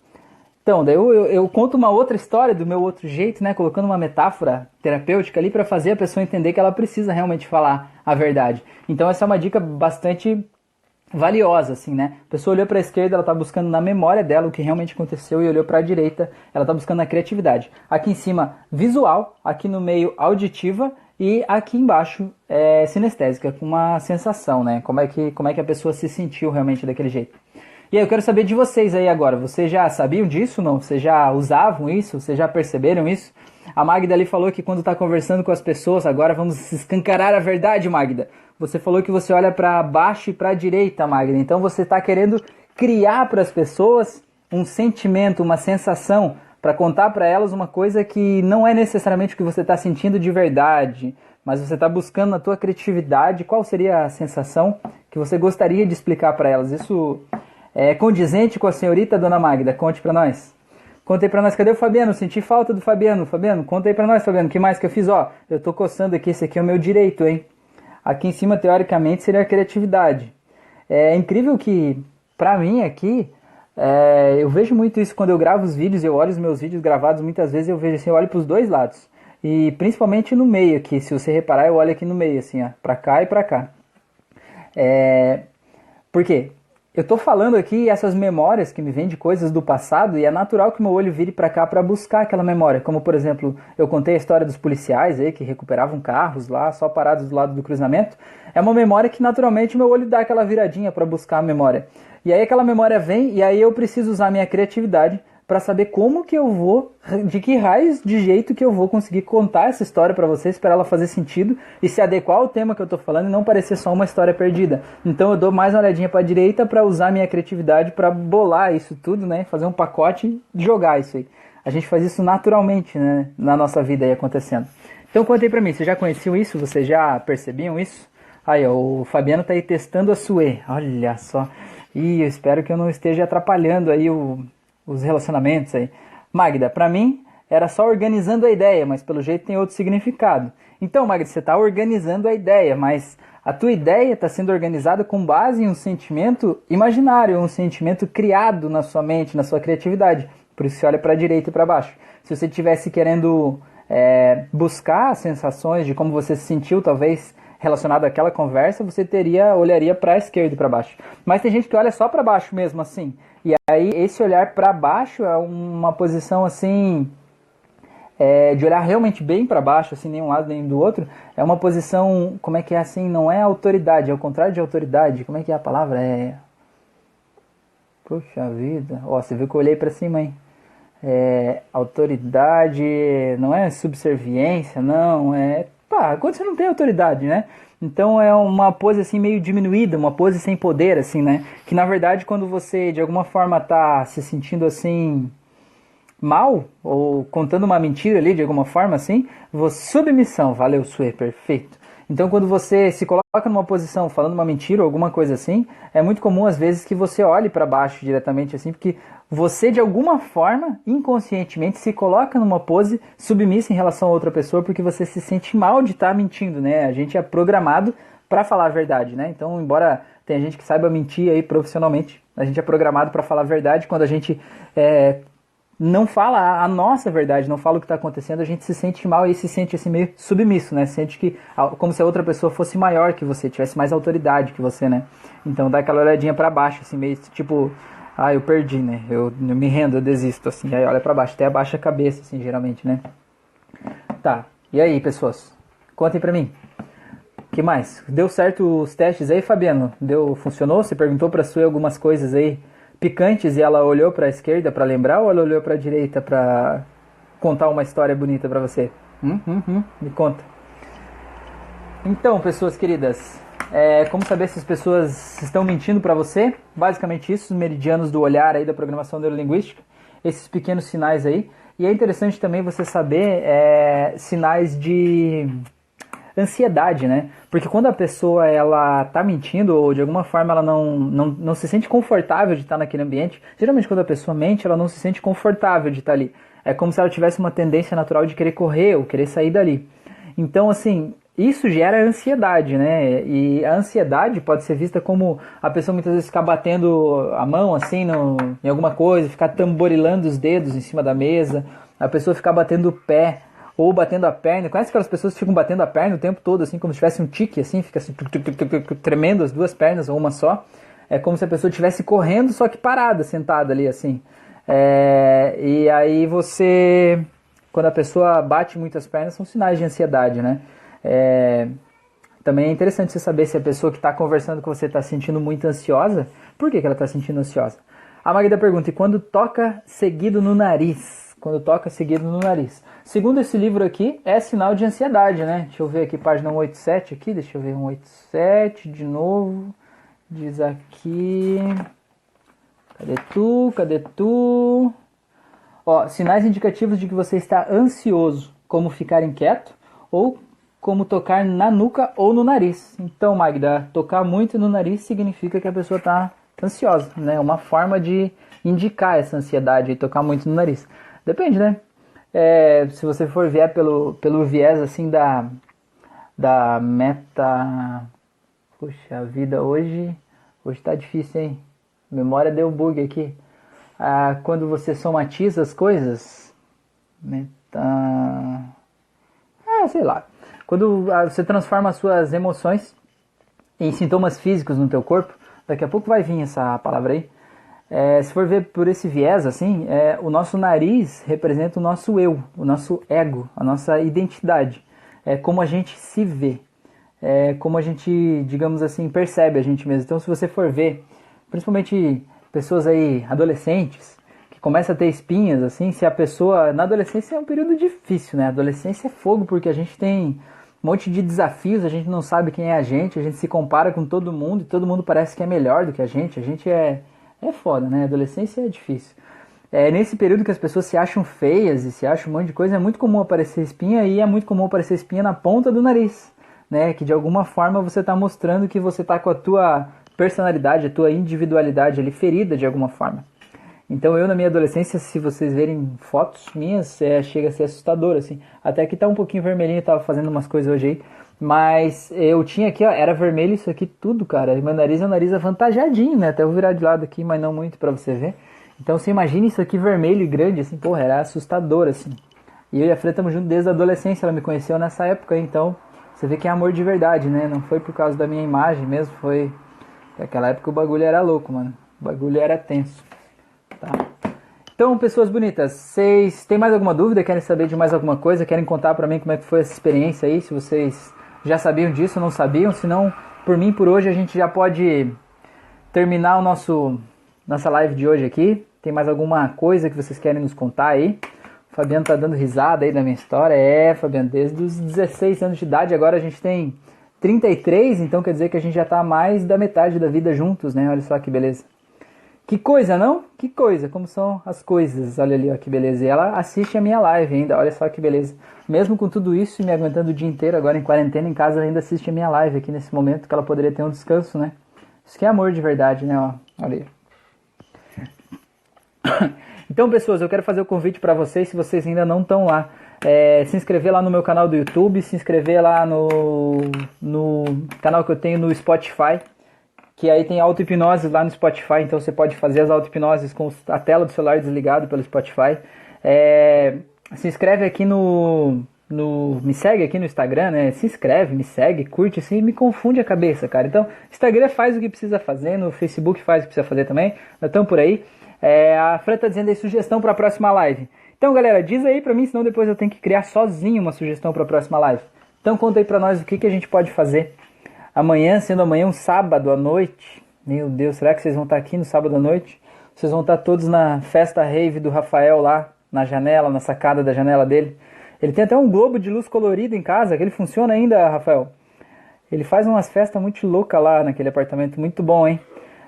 [SPEAKER 1] Então, daí eu, eu, eu, conto uma outra história do meu outro jeito, né? Colocando uma metáfora terapêutica ali para fazer a pessoa entender que ela precisa realmente falar a verdade. Então, essa é uma dica bastante valiosa, assim, né? A pessoa olhou para a esquerda, ela está buscando na memória dela o que realmente aconteceu e olhou para a direita, ela está buscando na criatividade. Aqui em cima, visual, aqui no meio, auditiva e aqui embaixo, é, sinestésica, com uma sensação, né? Como é, que, como é que a pessoa se sentiu realmente daquele jeito. E aí eu quero saber de vocês aí agora. Vocês já sabiam disso não? Vocês já usavam isso? Vocês já perceberam isso? A Magda ali falou que quando está conversando com as pessoas, agora vamos escancarar a verdade, Magda. Você falou que você olha para baixo e para a direita, Magda. Então você está querendo criar para as pessoas um sentimento, uma sensação, para contar para elas uma coisa que não é necessariamente o que você está sentindo de verdade, mas você está buscando na tua criatividade qual seria a sensação que você gostaria de explicar para elas. Isso é condizente com a senhorita Dona Magda? Conte para nós. Conta aí pra nós, cadê o Fabiano? Senti falta do Fabiano. Fabiano, conta aí pra nós, Fabiano, que mais que eu fiz? Ó, eu tô coçando aqui, esse aqui é o meu direito, hein? Aqui em cima, teoricamente, seria a criatividade. É incrível que, pra mim aqui, é, eu vejo muito isso quando eu gravo os vídeos, eu olho os meus vídeos gravados, muitas vezes eu vejo assim, eu olho pros dois lados. E principalmente no meio aqui, se você reparar, eu olho aqui no meio, assim, ó, pra cá e pra cá. É, por quê? Eu tô falando aqui essas memórias que me vêm de coisas do passado e é natural que meu olho vire para cá para buscar aquela memória. Como por exemplo, eu contei a história dos policiais aí que recuperavam carros lá só parados do lado do cruzamento. É uma memória que naturalmente meu olho dá aquela viradinha para buscar a memória. E aí aquela memória vem e aí eu preciso usar minha criatividade para saber como que eu vou, de que raiz de jeito que eu vou conseguir contar essa história para vocês, para ela fazer sentido e se adequar ao tema que eu tô falando e não parecer só uma história perdida. Então eu dou mais uma olhadinha para a direita para usar minha criatividade para bolar isso tudo, né, fazer um pacote e jogar isso aí. A gente faz isso naturalmente, né, na nossa vida aí acontecendo. Então contei para mim, vocês já conheciam isso? Vocês já percebiam isso? Aí, ó, o Fabiano tá aí testando a Sue. Olha só. E eu espero que eu não esteja atrapalhando aí o, os relacionamentos aí. Magda, para mim era só organizando a ideia, mas pelo jeito tem outro significado. Então, Magda, você está organizando a ideia, mas a tua ideia está sendo organizada com base em um sentimento imaginário, um sentimento criado na sua mente, na sua criatividade. Por isso você olha para a direita e para baixo. Se você estivesse querendo é, buscar sensações de como você se sentiu, talvez relacionado àquela conversa, você teria olharia para a esquerda e para baixo. Mas tem gente que olha só para baixo mesmo assim. E aí esse olhar para baixo é uma posição assim é, de olhar realmente bem para baixo, assim, nem um lado nem do outro, é uma posição, como é que é assim, não é autoridade, é o contrário de autoridade, como é que é a palavra? É. Puxa vida, ó, você viu que eu olhei para cima, hein? É, autoridade não é subserviência, não, é. Pá, quando você não tem autoridade, né? Então é uma pose assim meio diminuída, uma pose sem poder assim, né? Que na verdade quando você de alguma forma tá se sentindo assim mal ou contando uma mentira ali de alguma forma assim, você submissão, valeu, Sue, perfeito. Então, quando você se coloca numa posição falando uma mentira ou alguma coisa assim, é muito comum às vezes que você olhe para baixo diretamente assim, porque você de alguma forma, inconscientemente, se coloca numa pose submissa em relação a outra pessoa porque você se sente mal de estar tá mentindo, né? A gente é programado para falar a verdade, né? Então, embora tenha gente que saiba mentir aí profissionalmente, a gente é programado para falar a verdade. Quando a gente é, não fala a nossa verdade, não fala o que está acontecendo, a gente se sente mal e se sente assim meio submisso, né? Sente que como se a outra pessoa fosse maior que você, tivesse mais autoridade que você, né? Então dá aquela olhadinha para baixo, assim meio tipo, ah, eu perdi, né? Eu, eu me rendo, eu desisto, assim. Aí olha para baixo, até abaixa a cabeça, assim, geralmente, né? Tá. E aí, pessoas? Contem para mim. que mais? Deu certo os testes aí, Fabiano? Deu, funcionou? Você perguntou para sua algumas coisas aí picantes e ela olhou para a esquerda para lembrar ou ela olhou para a direita para contar uma história bonita para você? Hum, hum, hum, me conta. Então, pessoas queridas, é, como saber se as pessoas estão mentindo para você? Basicamente isso, os meridianos do olhar aí da programação neurolinguística, esses pequenos sinais aí. E é interessante também você saber é, sinais de ansiedade, né? Porque quando a pessoa ela tá mentindo ou de alguma forma ela não, não, não se sente confortável de estar naquele ambiente, geralmente quando a pessoa mente, ela não se sente confortável de estar ali. É como se ela tivesse uma tendência natural de querer correr ou querer sair dali. Então, assim, isso gera ansiedade, né? E a ansiedade pode ser vista como a pessoa muitas vezes ficar batendo a mão assim no, em alguma coisa, ficar tamborilando os dedos em cima da mesa, a pessoa ficar batendo o pé ou batendo a perna. Conhece aquelas pessoas que ficam batendo a perna o tempo todo, assim, como se tivesse um tique, assim, fica assim, tremendo as duas pernas ou uma só. É como se a pessoa estivesse correndo, só que parada, sentada ali, assim. É, e aí você, quando a pessoa bate muitas pernas, são sinais de ansiedade, né? É, também é interessante você saber se a pessoa que está conversando com você está sentindo muito ansiosa, por que, que ela está sentindo ansiosa? A Magda pergunta, e quando toca seguido no nariz? Quando toca seguido no nariz. Segundo esse livro aqui, é sinal de ansiedade, né? Deixa eu ver aqui, página 187 aqui, deixa eu ver, 187 de novo. Diz aqui... Cadê tu? Cadê tu? Ó, sinais indicativos de que você está ansioso, como ficar inquieto ou como tocar na nuca ou no nariz. Então, Magda, tocar muito no nariz significa que a pessoa está ansiosa, né? Uma forma de indicar essa ansiedade e tocar muito no nariz. Depende, né? É, se você for ver pelo, pelo viés assim da, da meta. Puxa, vida hoje. Hoje tá difícil, hein? memória deu bug aqui. Ah, quando você somatiza as coisas. Meta. Ah, sei lá. Quando ah, você transforma as suas emoções em sintomas físicos no teu corpo, daqui a pouco vai vir essa palavra aí. É, se for ver por esse viés, assim, é, o nosso nariz representa o nosso eu, o nosso ego, a nossa identidade. É como a gente se vê, é como a gente, digamos assim, percebe a gente mesmo. Então, se você for ver, principalmente pessoas aí, adolescentes, que começam a ter espinhas, assim, se a pessoa. Na adolescência é um período difícil, né? A adolescência é fogo, porque a gente tem um monte de desafios, a gente não sabe quem é a gente, a gente se compara com todo mundo e todo mundo parece que é melhor do que a gente. A gente é, é foda, né? Adolescência é difícil. É, nesse período que as pessoas se acham feias e se acham um monte de coisa, é muito comum aparecer espinha e é muito comum aparecer espinha na ponta do nariz, né? Que de alguma forma você está mostrando que você está com a tua personalidade, a tua individualidade ali ferida de alguma forma. Então eu na minha adolescência, se vocês verem fotos minhas, é, chega a ser assustador, assim. Até que tá um pouquinho vermelhinho, tava fazendo umas coisas hoje aí. Mas eu tinha aqui, ó, era vermelho isso aqui tudo, cara. Meu nariz é um nariz avantajadinho, né? Até eu virar de lado aqui, mas não muito para você ver. Então você imagina isso aqui vermelho e grande, assim, porra, era assustador, assim. E eu e a Fran estamos juntos desde a adolescência, ela me conheceu nessa época, então você vê que é amor de verdade, né? Não foi por causa da minha imagem mesmo, foi Naquela época o bagulho era louco, mano. O bagulho era tenso. Tá? Então, pessoas bonitas, vocês têm mais alguma dúvida? Querem saber de mais alguma coisa? Querem contar pra mim como é que foi essa experiência aí? Se vocês já sabiam disso, não sabiam? Se não, por mim, por hoje, a gente já pode terminar o nosso nossa live de hoje aqui. Tem mais alguma coisa que vocês querem nos contar aí? O Fabiano tá dando risada aí da minha história. É, Fabiano, desde os 16 anos de idade, agora a gente tem 33, então quer dizer que a gente já está mais da metade da vida juntos, né? Olha só que beleza. Que coisa, não? Que coisa, como são as coisas. Olha ali, ó, que beleza. E ela assiste a minha live ainda, olha só que beleza. Mesmo com tudo isso e me aguentando o dia inteiro, agora em quarentena em casa, ainda assiste a minha live aqui nesse momento que ela poderia ter um descanso, né? Isso que é amor de verdade, né? Ó, olha aí. Então, pessoas, eu quero fazer o convite para vocês, se vocês ainda não estão lá é, se inscrever lá no meu canal do YouTube, se inscrever lá no, no canal que eu tenho no Spotify, que aí tem auto-hipnose lá no Spotify, então você pode fazer as auto-hipnoses com a tela do celular desligado pelo Spotify. É, se inscreve aqui no, no. Me segue aqui no Instagram, né? Se inscreve, me segue, curte assim, me confunde a cabeça, cara. Então, Instagram faz o que precisa fazer, no Facebook faz o que precisa fazer também. Nós estamos por aí. É, a Fran tá dizendo aí sugestão para a próxima live. Então, galera, diz aí pra mim, senão depois eu tenho que criar sozinho uma sugestão para a próxima live. Então, conta aí pra nós o que, que a gente pode fazer amanhã, sendo amanhã um sábado à noite. Meu Deus, será que vocês vão estar aqui no sábado à noite? Vocês vão estar todos na festa rave do Rafael lá, na janela, na sacada da janela dele. Ele tem até um globo de luz colorida em casa, que ele funciona ainda, Rafael. Ele faz umas festas muito loucas lá naquele apartamento, muito bom, hein?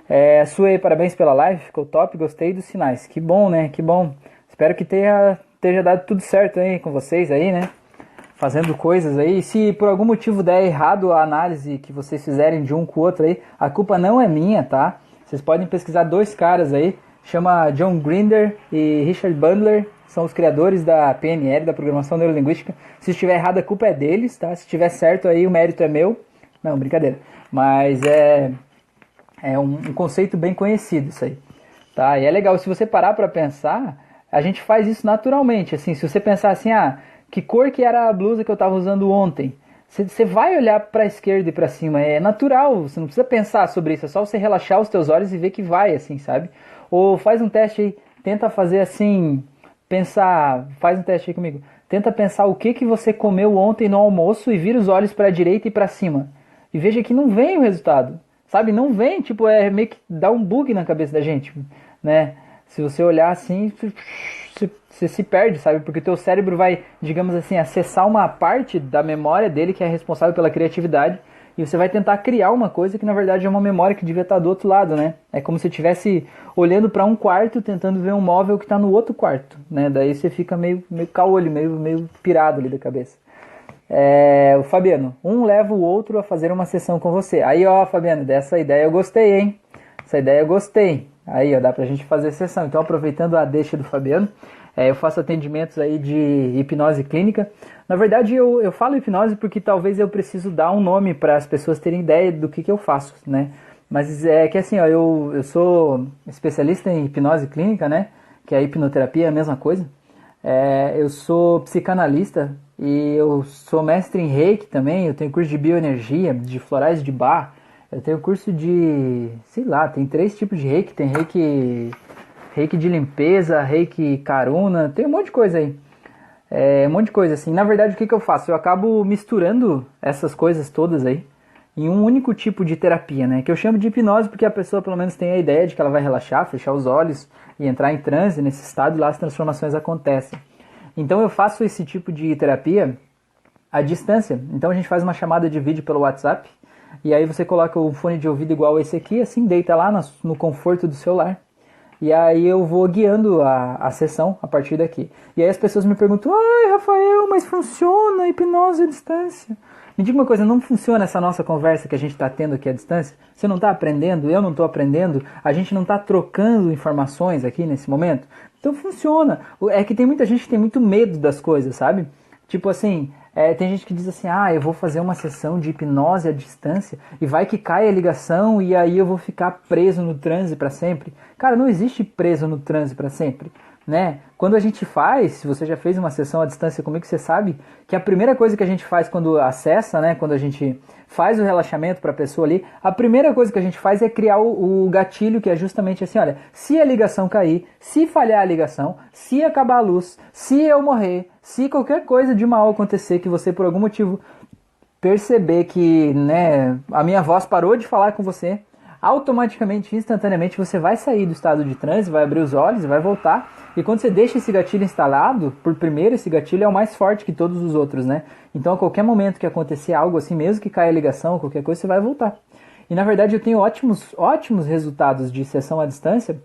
[SPEAKER 1] É, Suei, parabéns pela live, ficou top, gostei dos sinais. Que bom, né? Que bom. Espero que tenha, tenha dado tudo certo aí com vocês aí, né? Fazendo coisas aí. Se por algum motivo der errado a análise que vocês fizerem de um com o outro aí, a culpa não é minha, tá? Vocês podem pesquisar dois caras aí, chama John Grinder e Richard Bandler, são os criadores da PNL, da Programação Neurolinguística. Se estiver errado, a culpa é deles, tá? Se estiver certo aí, o mérito é meu. Não, brincadeira. Mas é, é um, um conceito bem conhecido isso aí. Tá? E é legal, se você parar para pensar, a gente faz isso naturalmente. Assim, se você pensar assim, ah, que cor que era a blusa que eu estava usando ontem? Você vai olhar para a esquerda e para cima, é natural, você não precisa pensar sobre isso, é só você relaxar os teus olhos e ver que vai, assim, sabe? Ou faz um teste aí, tenta fazer assim, pensar, faz um teste aí comigo. Tenta pensar o que que você comeu ontem no almoço e vira os olhos para a direita e para cima. E veja que não vem o resultado. Sabe? Não vem, tipo, é meio que dá um bug na cabeça da gente, né? Se você olhar assim, você se perde, sabe? Porque o teu cérebro vai, digamos assim, acessar uma parte da memória dele que é responsável pela criatividade e você vai tentar criar uma coisa que na verdade é uma memória que devia estar do outro lado, né? É como se estivesse olhando para um quarto tentando ver um móvel que está no outro quarto, né? Daí você fica meio meio caolho, meio meio pirado ali da cabeça. É, o Fabiano, um leva o outro a fazer uma sessão com você. Aí, ó, Fabiano, dessa ideia eu gostei, hein? Essa ideia eu gostei. Aí, ó, dá pra gente fazer sessão. Então, aproveitando a deixa do Fabiano, é, eu faço atendimentos aí de hipnose clínica. Na verdade, eu, eu falo hipnose porque talvez eu preciso dar um nome para as pessoas terem ideia do que, que eu faço, né? Mas é que assim, ó, eu, eu sou especialista em hipnose clínica, né? Que é a hipnoterapia, é a mesma coisa. É, eu sou psicanalista e eu sou mestre em reiki também. Eu tenho curso de bioenergia, de florais de bar. Eu tenho curso de, sei lá, tem três tipos de reiki. Tem reiki reiki de limpeza, reiki karuna, tem um monte de coisa aí. É, um monte de coisa assim. Na verdade, o que, que eu faço? Eu acabo misturando essas coisas todas aí em um único tipo de terapia, né? Que eu chamo de hipnose porque a pessoa pelo menos tem a ideia de que ela vai relaxar, fechar os olhos e entrar em transe nesse estado e lá as transformações acontecem. Então eu faço esse tipo de terapia à distância. Então a gente faz uma chamada de vídeo pelo WhatsApp e aí você coloca o fone de ouvido igual esse aqui, assim deita lá no conforto do celular e aí eu vou guiando a, a sessão a partir daqui. E aí as pessoas me perguntam, ai Rafael, mas funciona a hipnose à distância? Me diga uma coisa, não funciona essa nossa conversa que a gente está tendo aqui à distância? Você não está aprendendo, eu não estou aprendendo, a gente não está trocando informações aqui nesse momento? Então funciona. É que tem muita gente que tem muito medo das coisas, sabe? Tipo assim, é, tem gente que diz assim, ah, eu vou fazer uma sessão de hipnose à distância e vai que cai a ligação e aí eu vou ficar preso no transe para sempre. Cara, não existe preso no transe para sempre né? Quando a gente faz, se você já fez uma sessão à distância comigo, você sabe que a primeira coisa que a gente faz quando acessa, né, quando a gente faz o relaxamento para a pessoa ali, a primeira coisa que a gente faz é criar o, o, gatilho que é justamente assim, olha, se a ligação cair, se falhar a ligação, se acabar a luz, se eu morrer, se qualquer coisa de mal acontecer que você por algum motivo perceber que, né, a minha voz parou de falar com você, automaticamente, instantaneamente, você vai sair do estado de transe, vai abrir os olhos, vai voltar. E quando você deixa esse gatilho instalado, por primeiro, esse gatilho é o mais forte que todos os outros, né? Então, a qualquer momento que acontecer algo assim, mesmo que caia a ligação, qualquer coisa, você vai voltar. E na verdade, eu tenho ótimos, ótimos resultados de sessão à distância.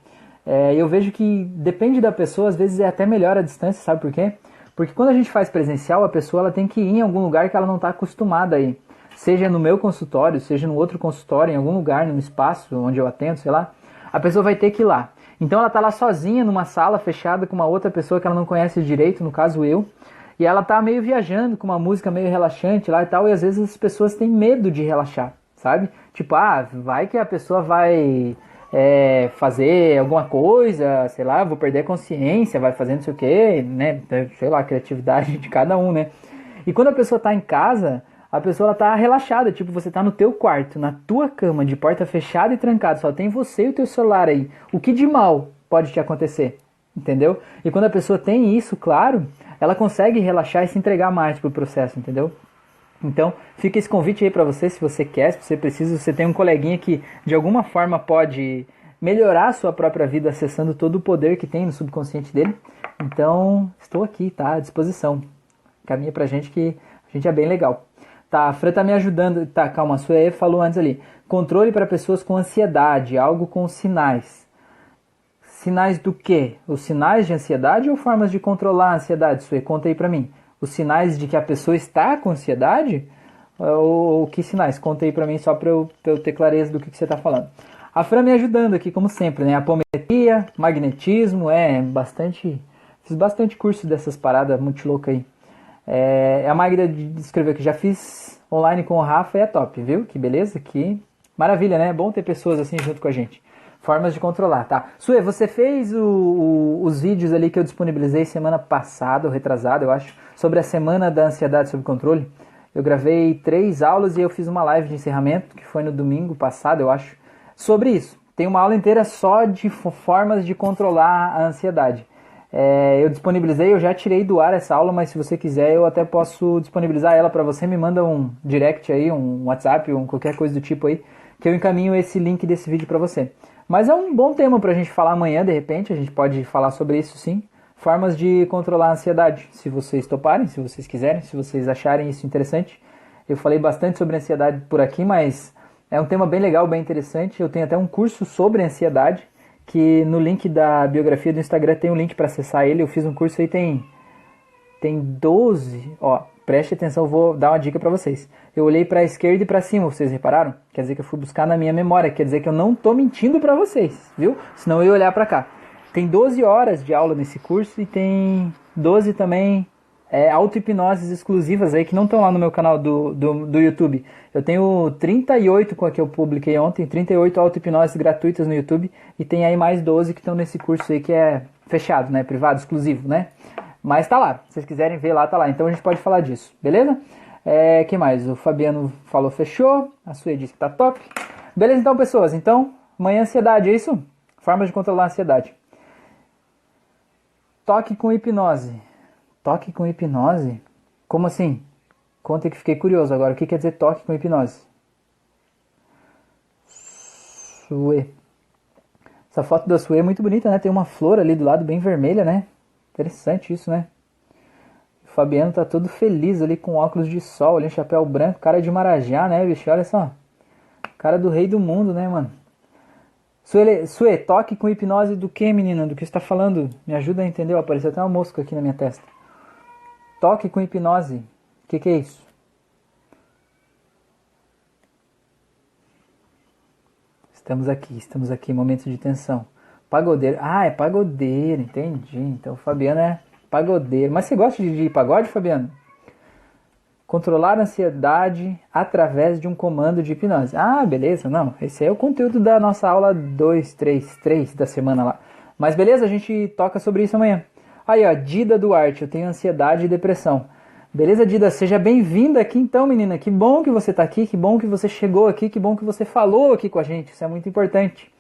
[SPEAKER 1] É, eu vejo que depende da pessoa, às vezes é até melhor a distância, sabe por quê? Porque quando a gente faz presencial, a pessoa ela tem que ir em algum lugar que ela não está acostumada a ir seja no meu consultório, seja no outro consultório, em algum lugar, num espaço onde eu atendo, sei lá, a pessoa vai ter que ir lá. Então ela está lá sozinha numa sala fechada com uma outra pessoa que ela não conhece direito, no caso eu, e ela está meio viajando com uma música meio relaxante lá e tal, e às vezes as pessoas têm medo de relaxar, sabe? Tipo, ah, vai que a pessoa vai é, fazer alguma coisa, sei lá, vou perder a consciência, vai fazer não sei o que, né? Sei lá, a criatividade de cada um, né? E quando a pessoa está em casa, a pessoa ela tá relaxada, tipo, você tá no teu quarto, na tua cama, de porta fechada e trancada, só tem você e o teu celular aí. O que de mal pode te acontecer? Entendeu? E quando a pessoa tem isso, claro, ela consegue relaxar e se entregar mais pro processo, entendeu? Então, fica esse convite aí para você, se você quer, se você precisa, se você tem um coleguinha que de alguma forma pode melhorar a sua própria vida acessando todo o poder que tem no subconsciente dele. Então, estou aqui, tá? À disposição. Caminha pra gente que a gente é bem legal. Tá, a Fran tá me ajudando. Tá, calma, a Suê falou antes ali. Controle para pessoas com ansiedade, algo com sinais. Sinais do quê? Os sinais de ansiedade ou formas de controlar a ansiedade? Suê, conta aí pra mim. os sinais de que a pessoa está com ansiedade? Ou, ou que sinais? Conta aí pra mim só pra eu, pra eu ter clareza do que, que você tá falando. A Fran me ajudando aqui, como sempre, né? Apometria, magnetismo, é bastante. Fiz bastante curso dessas paradas muito loucas aí. É, a Magda escreveu que já fiz online com o Rafa e é top, viu? Que beleza, que maravilha, né? É bom ter pessoas assim junto com a gente. Formas de controlar, tá? Sue, você fez o, o, os vídeos ali que eu disponibilizei semana passada, ou retrasada, eu acho, sobre a semana da ansiedade sob controle. Eu gravei três aulas e eu fiz uma live de encerramento, que foi no domingo passado, eu acho, sobre isso. Tem uma aula inteira só de formas de controlar a ansiedade. É, eu disponibilizei, eu já tirei do ar essa aula, mas se você quiser eu até posso disponibilizar ela para você. Me manda um direct aí, um WhatsApp, um qualquer coisa do tipo aí, que eu encaminho esse link desse vídeo para você. Mas é um bom tema para a gente falar amanhã, de repente, a gente pode falar sobre isso sim. Formas de controlar a ansiedade, se vocês toparem, se vocês quiserem, se vocês acharem isso interessante. Eu falei bastante sobre ansiedade por aqui, mas é um tema bem legal, bem interessante. Eu tenho até um curso sobre ansiedade, que no link da biografia do Instagram tem um link para acessar ele. Eu fiz um curso aí tem tem 12, ó, preste atenção, vou dar uma dica para vocês. Eu olhei para a esquerda e para cima, vocês repararam? Quer dizer que eu fui buscar na minha memória, quer dizer que eu não tô mentindo para vocês, viu? Senão eu ia olhar para cá. Tem 12 horas de aula nesse curso e tem 12 também é, auto-hipnoses exclusivas aí que não estão lá no meu canal do, do, do, YouTube. Eu tenho 38 com a que eu publiquei ontem, 38 auto-hipnoses gratuitas no YouTube e tem aí mais 12 que estão nesse curso aí que é fechado, né? Privado, exclusivo, né? Mas tá lá. Se vocês quiserem ver lá, tá lá. Então a gente pode falar disso, beleza? É, que mais? O Fabiano falou fechou. A Suê disse que tá top. Beleza, então, pessoas. Então, amanhã ansiedade, é isso? Formas de controlar a ansiedade. Toque com hipnose. Toque com hipnose? Como assim? Conta que fiquei curioso agora. O que quer dizer toque com hipnose? Suê. Essa foto da Suê é muito bonita, né? Tem uma flor ali do lado bem vermelha, né? Interessante isso, né? O Fabiano tá todo feliz ali com óculos de sol, ali, chapéu branco, cara de Marajá, né, bicho? Olha só. Cara do rei do mundo, né, mano? Sue, Sue toque com hipnose do que, menina? Do que você tá falando? Me ajuda a entender. Apareceu até uma mosca aqui na minha testa. Toque com hipnose. O que, que é isso? Estamos aqui, estamos aqui, momento de tensão. Pagodeiro. Ah, é pagodeiro, entendi. Então o Fabiano é pagodeiro. Mas você gosta de, de pagode, Fabiano? Controlar a ansiedade através de um comando de hipnose. Ah, beleza, não. Esse é o conteúdo da nossa aula 2, 3, 3 da semana lá. Mas beleza, a gente toca sobre isso amanhã. Aí, ó, Dida Duarte, eu tenho ansiedade e depressão. Beleza, Dida? Seja bem-vinda aqui então, menina. Que bom que você está aqui, que bom que você chegou aqui, que bom que você falou aqui com a gente. Isso é muito importante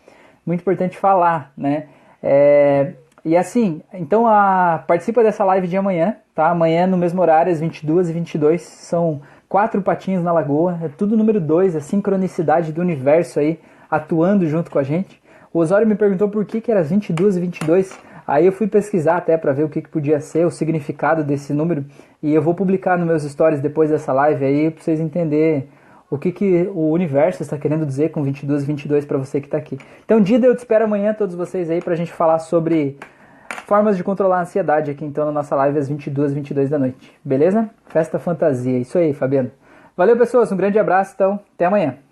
[SPEAKER 1] muito importante falar, né? É, e assim, então a, participa dessa live de amanhã, tá? Amanhã no mesmo horário, às 22 e 22 são quatro patinhos na lagoa, é tudo número dois, a sincronicidade do universo aí atuando junto com a gente. O Osório me perguntou por que, que era 22 e 22, aí eu fui pesquisar até para ver o que, que podia ser, o significado desse número, e eu vou publicar nos meus stories depois dessa live aí para vocês entenderem o que, que o universo está querendo dizer com 22 e 22 para você que está aqui. Então, Dida, eu te espero amanhã, todos vocês aí, para a gente falar sobre formas de controlar a ansiedade aqui, então, na nossa live às 22 e 22 da noite. Beleza? Festa fantasia. Isso aí, Fabiano. Valeu, pessoas. Um grande abraço, então. Até amanhã.